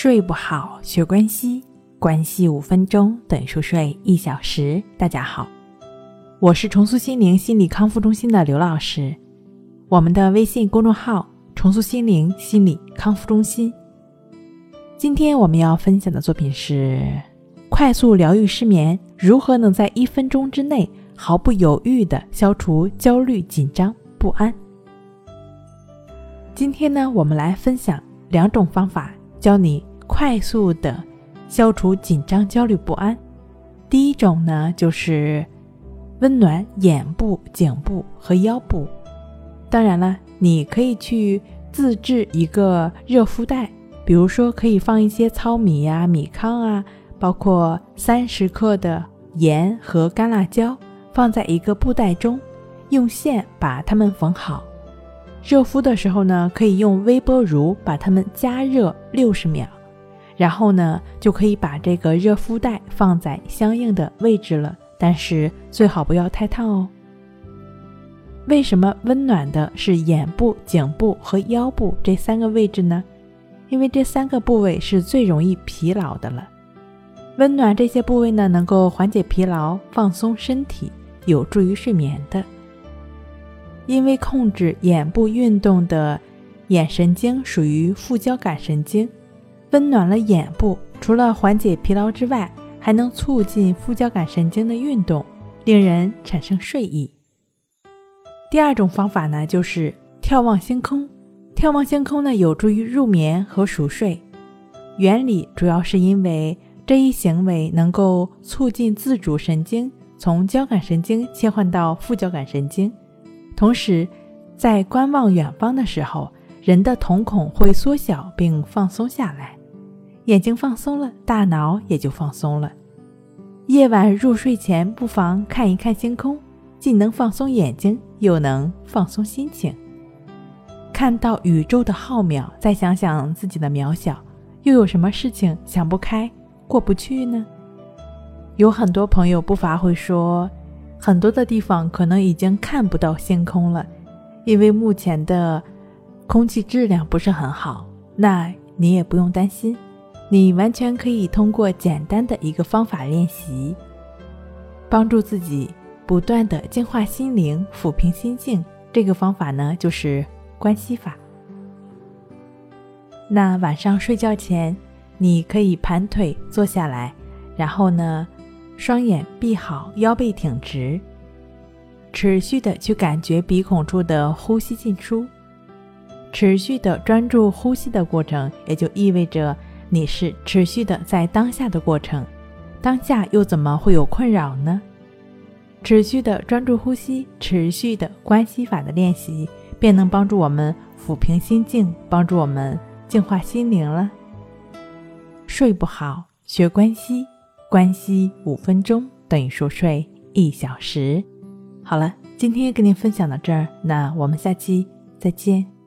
睡不好，学关系，关系五分钟等于熟睡一小时。大家好，我是重塑心灵心理康复中心的刘老师。我们的微信公众号“重塑心灵心理康复中心”。今天我们要分享的作品是：快速疗愈失眠，如何能在一分钟之内毫不犹豫地消除焦虑、紧张、不安？今天呢，我们来分享两种方法。教你快速的消除紧张、焦虑、不安。第一种呢，就是温暖眼部、颈部和腰部。当然了，你可以去自制一个热敷袋，比如说可以放一些糙米呀、米糠啊，包括三十克的盐和干辣椒，放在一个布袋中，用线把它们缝好。热敷的时候呢，可以用微波炉把它们加热六十秒，然后呢，就可以把这个热敷袋放在相应的位置了。但是最好不要太烫哦。为什么温暖的是眼部、颈部和腰部这三个位置呢？因为这三个部位是最容易疲劳的了。温暖这些部位呢，能够缓解疲劳、放松身体，有助于睡眠的。因为控制眼部运动的眼神经属于副交感神经，温暖了眼部，除了缓解疲劳之外，还能促进副交感神经的运动，令人产生睡意。第二种方法呢，就是眺望星空。眺望星空呢，有助于入眠和熟睡。原理主要是因为这一行为能够促进自主神经从交感神经切换到副交感神经。同时，在观望远方的时候，人的瞳孔会缩小并放松下来，眼睛放松了，大脑也就放松了。夜晚入睡前，不妨看一看星空，既能放松眼睛，又能放松心情。看到宇宙的浩渺，再想想自己的渺小，又有什么事情想不开、过不去呢？有很多朋友不乏会说。很多的地方可能已经看不到星空了，因为目前的空气质量不是很好。那你也不用担心，你完全可以通过简单的一个方法练习，帮助自己不断的净化心灵、抚平心境。这个方法呢，就是关系法。那晚上睡觉前，你可以盘腿坐下来，然后呢。双眼闭好，腰背挺直，持续的去感觉鼻孔处的呼吸进出，持续的专注呼吸的过程，也就意味着你是持续的在当下的过程。当下又怎么会有困扰呢？持续的专注呼吸，持续的关系法的练习，便能帮助我们抚平心境，帮助我们净化心灵了。睡不好，学关系。关系五分钟等于熟睡一小时。好了，今天跟您分享到这儿，那我们下期再见。